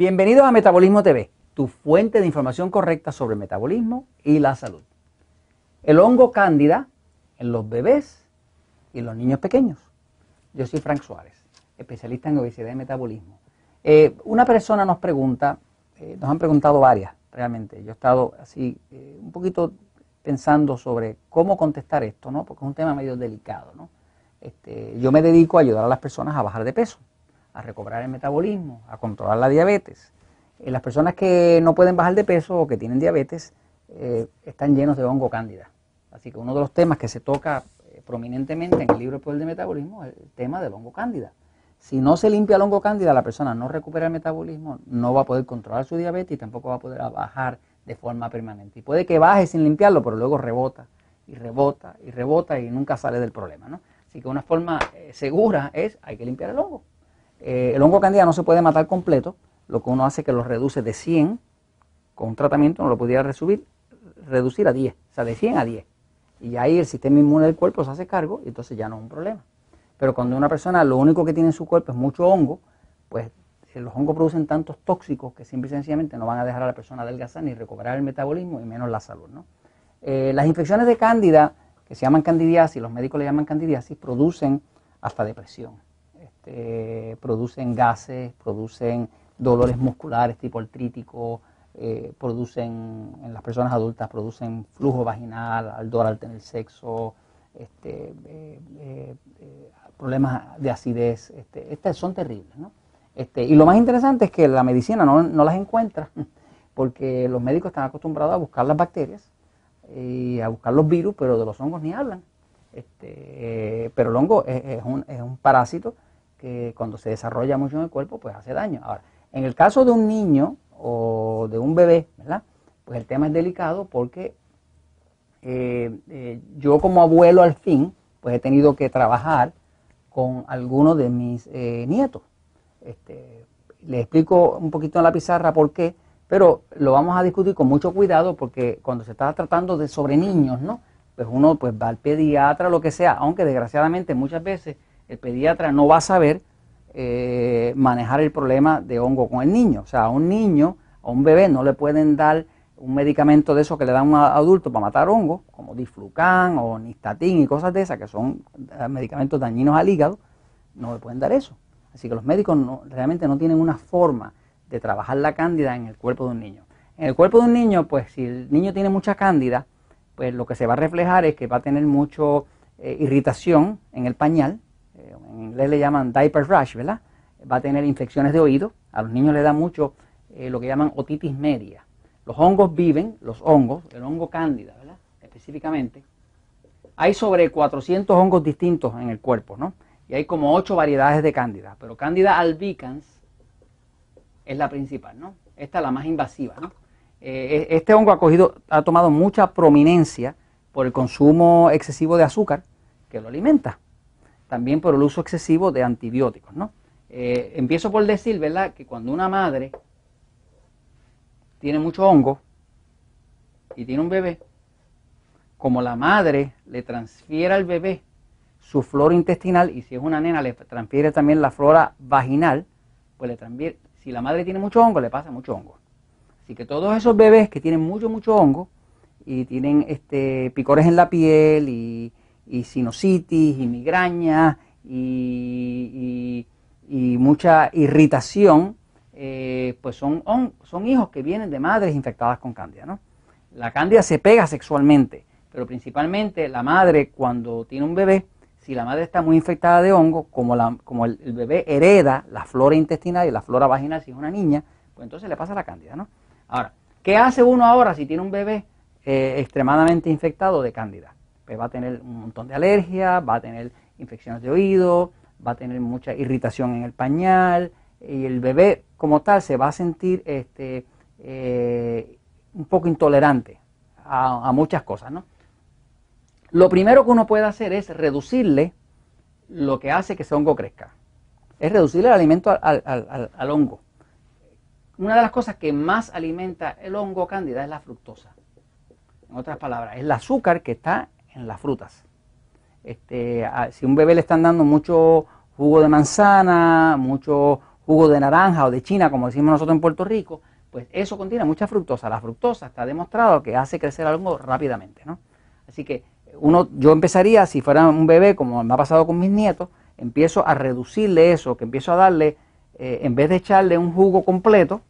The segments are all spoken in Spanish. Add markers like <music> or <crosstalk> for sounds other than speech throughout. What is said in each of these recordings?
Bienvenidos a Metabolismo TV, tu fuente de información correcta sobre el metabolismo y la salud. El hongo cándida en los bebés y los niños pequeños. Yo soy Frank Suárez, especialista en obesidad y metabolismo. Eh, una persona nos pregunta, eh, nos han preguntado varias realmente, yo he estado así eh, un poquito pensando sobre cómo contestar esto, ¿no? porque es un tema medio delicado. ¿no? Este, yo me dedico a ayudar a las personas a bajar de peso a recobrar el metabolismo, a controlar la diabetes. Eh, las personas que no pueden bajar de peso o que tienen diabetes eh, están llenos de hongo cándida. Así que uno de los temas que se toca eh, prominentemente en el libro El del Metabolismo es el tema del hongo cándida. Si no se limpia el hongo cándida, la persona no recupera el metabolismo, no va a poder controlar su diabetes y tampoco va a poder bajar de forma permanente. Y puede que baje sin limpiarlo, pero luego rebota y rebota y rebota y nunca sale del problema. ¿no? Así que una forma segura es hay que limpiar el hongo. Eh, el hongo candida no se puede matar completo, lo que uno hace es que lo reduce de 100, con un tratamiento no lo pudiera reducir, reducir a 10, o sea, de 100 a 10. Y ahí el sistema inmune del cuerpo se hace cargo y entonces ya no es un problema. Pero cuando una persona lo único que tiene en su cuerpo es mucho hongo, pues eh, los hongos producen tantos tóxicos que simple y sencillamente no van a dejar a la persona adelgazar ni recuperar el metabolismo y menos la salud. Eh, las infecciones de cándida, que se llaman candidiasis, los médicos le llaman candidiasis, producen hasta depresión. Este, producen gases, producen dolores musculares tipo artrítico, eh, producen, en las personas adultas, producen flujo vaginal, ardor al tener sexo, este, eh, eh, problemas de acidez, este, estas son terribles. ¿no? Este, y lo más interesante es que la medicina no, las encuentra, <laughs> porque los médicos están acostumbrados a buscar las bacterias y a buscar los virus, pero de los hongos ni hablan. Este, pero el hongo es, un, es un parásito que cuando se desarrolla mucho en el cuerpo, pues hace daño. Ahora, en el caso de un niño o de un bebé, ¿verdad? Pues el tema es delicado porque eh, eh, yo como abuelo al fin, pues he tenido que trabajar con algunos de mis eh, nietos. Este, les explico un poquito en la pizarra por qué, pero lo vamos a discutir con mucho cuidado porque cuando se está tratando de sobre niños, ¿no? Pues uno pues va al pediatra, lo que sea, aunque desgraciadamente muchas veces el pediatra no va a saber eh, manejar el problema de hongo con el niño. O sea, a un niño, a un bebé, no le pueden dar un medicamento de esos que le dan a un adulto para matar hongos, como diflucan o nistatin y cosas de esas, que son eh, medicamentos dañinos al hígado, no le pueden dar eso. Así que los médicos realmente no tienen una forma de trabajar la cándida en el cuerpo de un niño. En el cuerpo de un niño, pues si el niño tiene mucha cándida, pues lo que se va a reflejar es que va a tener mucha eh, irritación en el pañal, en inglés le llaman diaper rash, ¿verdad? Va a tener infecciones de oído, a los niños les da mucho eh, lo que llaman otitis media. Los hongos viven, los hongos, el hongo cándida, ¿verdad? Específicamente, hay sobre 400 hongos distintos en el cuerpo, ¿no? Y hay como 8 variedades de cándida, pero cándida albicans es la principal, ¿no? Esta es la más invasiva, ¿no? Eh, e, este hongo ha, cogido, ha tomado mucha prominencia por el consumo excesivo de azúcar que lo alimenta también por el uso excesivo de antibióticos. ¿no? Eh, empiezo por decir, ¿verdad?, que cuando una madre tiene mucho hongo y tiene un bebé, como la madre le transfiere al bebé su flora intestinal y si es una nena le transfiere también la flora vaginal, pues le transfiere, si la madre tiene mucho hongo, le pasa mucho hongo. Así que todos esos bebés que tienen mucho, mucho hongo y tienen este, picores en la piel y y sinusitis y migraña y, mucha irritación, eh, pues son, son hijos que vienen de madres infectadas con cándida. ¿no? La cándida se pega sexualmente, pero principalmente la madre cuando tiene un bebé, si la madre está muy infectada de hongo, como, la, como el, bebé hereda la flora intestinal y la flora vaginal si es una niña, pues entonces le pasa la cándida. ¿no? Ahora, ¿qué hace uno ahora si tiene un bebé eh, extremadamente infectado de cándida? Pues va a tener un montón de alergias, va a tener infecciones de oído, va a tener mucha irritación en el pañal y el bebé como tal se va a sentir este, eh, un poco intolerante a, muchas cosas. ¿no? Lo primero que uno puede hacer es reducirle lo que hace que ese hongo crezca. Es reducirle el alimento al, hongo. Una de las cosas que más alimenta el hongo cándida es la fructosa. En otras palabras, es el azúcar que está en las frutas. Este, si a un bebé le están dando mucho jugo de manzana, mucho jugo de naranja o de china, como decimos nosotros en Puerto Rico, pues eso contiene mucha fructosa. La fructosa está demostrado que hace crecer al hongo rápidamente, ¿no? Así que uno, yo empezaría, si fuera un bebé, como me ha pasado con mis nietos, empiezo a reducirle eso, que empiezo a darle, eh, en vez de echarle un jugo completo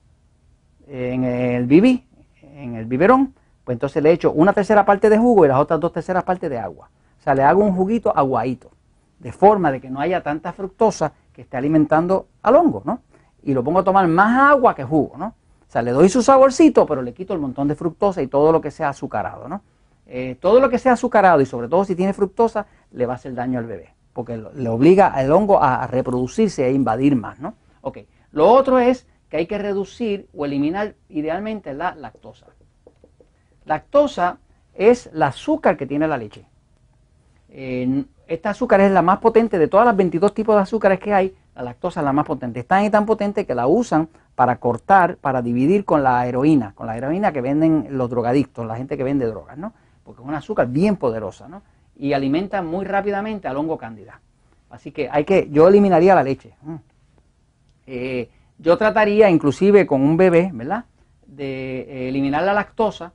eh, en el bibí, en el biberón, pues entonces le echo una tercera parte de jugo y las otras dos terceras partes de agua. O sea, le hago un juguito aguadito, de forma de que no haya tanta fructosa que esté alimentando al hongo, ¿no? Y lo pongo a tomar más agua que jugo, ¿no? O sea, le doy su saborcito, pero le quito el montón de fructosa y todo lo que sea azucarado, ¿no? Eh, todo lo que sea azucarado y sobre todo si tiene fructosa, le va a hacer daño al bebé, porque le obliga al hongo a, reproducirse e invadir más, ¿no? Ok, lo otro es que hay que reducir o eliminar idealmente la lactosa. Lactosa es el azúcar que tiene la leche. Esta azúcar es la más potente de todas las 22 tipos de azúcares que hay, la lactosa es la más potente. Es tan y tan potente que la usan para cortar, para dividir con la heroína, con la heroína que venden los drogadictos, la gente que vende drogas, ¿no? Porque es una azúcar bien poderosa, ¿no? Y alimenta muy rápidamente al hongo cándida. Así que hay que, yo eliminaría la leche. Eh, yo trataría, inclusive con un bebé, ¿verdad? De eh, eliminar la lactosa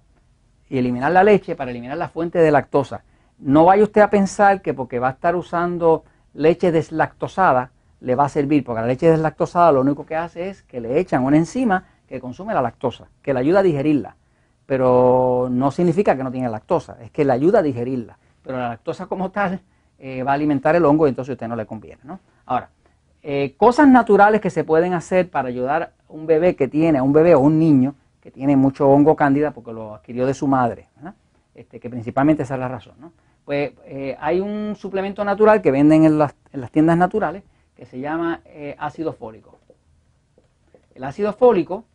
y eliminar la leche para eliminar la fuente de lactosa. No vaya usted a pensar que porque va a estar usando leche deslactosada, le va a servir, porque la leche deslactosada lo único que hace es que le echan una enzima que consume la lactosa, que le ayuda a digerirla. Pero no significa que no tiene lactosa, es que le ayuda a digerirla. Pero la lactosa como tal eh, va a alimentar el hongo y entonces a usted no le conviene. ¿no? Ahora, eh, cosas naturales que se pueden hacer para ayudar a un bebé que tiene, a un bebé o un niño que tiene mucho hongo cándida porque lo adquirió de su madre, este, que principalmente esa es la razón. ¿no? Pues eh, hay un suplemento natural que venden en las, en las tiendas naturales que se llama eh, ácido fólico. El ácido fólico,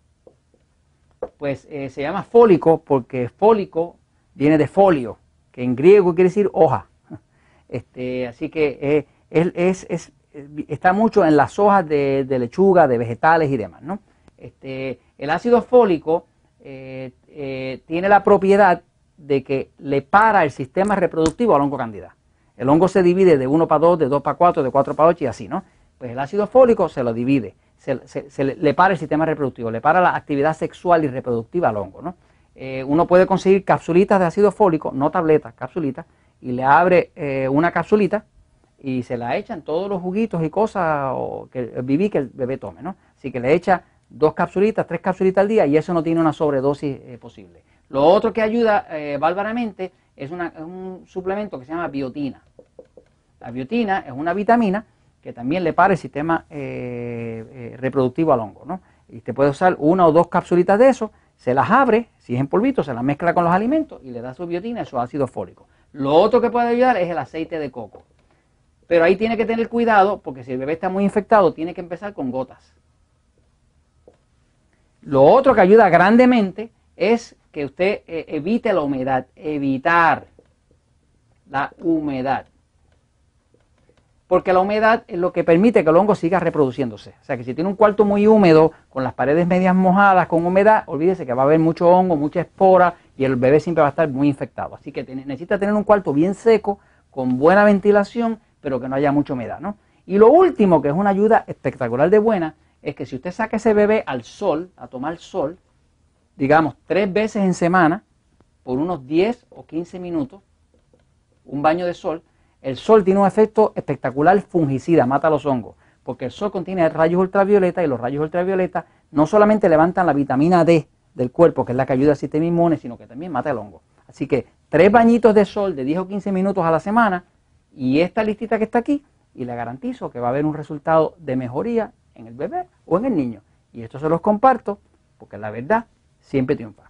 pues eh, se llama fólico porque fólico viene de folio, que en griego quiere decir hoja. Este, así que es, es, está mucho en las hojas de, lechuga, de vegetales y demás. ¿no? Este, el ácido fólico tiene la propiedad de que le para el sistema reproductivo al hongo candida. El hongo se divide de 1 para 2, de 2 para 4, de 4 para 8 y así, ¿no? Pues el ácido fólico se lo divide, se, le, para el sistema reproductivo, le para la actividad sexual y reproductiva al hongo, ¿no? Eh, uno puede conseguir capsulitas de ácido fólico, no tabletas, capsulitas, y le abre eh, una capsulita y se la echan todos los juguitos y cosas que viví que el bebé tome, ¿no? Así que le echa dos capsulitas, tres capsulitas al día y eso no tiene una sobredosis eh, posible. Lo otro que ayuda bárbaramente es un suplemento que se llama biotina. La biotina es una vitamina que también le para el sistema eh, eh, reproductivo al hongo. ¿no? Y usted puede usar una o dos capsulitas de eso, se las abre, si es en polvito, se las mezcla con los alimentos y le da su biotina y su ácido fólico. Lo otro que puede ayudar es el aceite de coco. Pero ahí tiene que tener cuidado porque si el bebé está muy infectado, tiene que empezar con gotas. Lo otro que ayuda grandemente es que usted eh, evite la humedad, evitar la humedad porque la humedad es lo que permite que el hongo siga reproduciéndose. O sea que si tiene un cuarto muy húmedo, con las paredes medias mojadas, con humedad, olvídese que va a haber mucho hongo, mucha espora y el bebé siempre va a estar muy infectado. Así que necesita tener un cuarto bien seco, con buena ventilación, pero que no haya mucha humedad. ¿no? Y lo último, que es una ayuda espectacular de buena, es que si usted saca ese bebé al sol, a tomar sol, digamos tres veces en semana, por unos 10 o 15 minutos, un baño de sol, el sol tiene un efecto espectacular fungicida, mata los hongos, porque el sol contiene rayos ultravioleta y los rayos ultravioleta no solamente levantan la vitamina D del cuerpo, que es la que ayuda al sistema inmune, sino que también mata el hongo. Así que tres bañitos de sol de 10 o 15 minutos a la semana y esta listita que está aquí, y le garantizo que va a haber un resultado de mejoría en el bebé o en el niño. Y esto se los comparto porque la verdad siempre triunfa.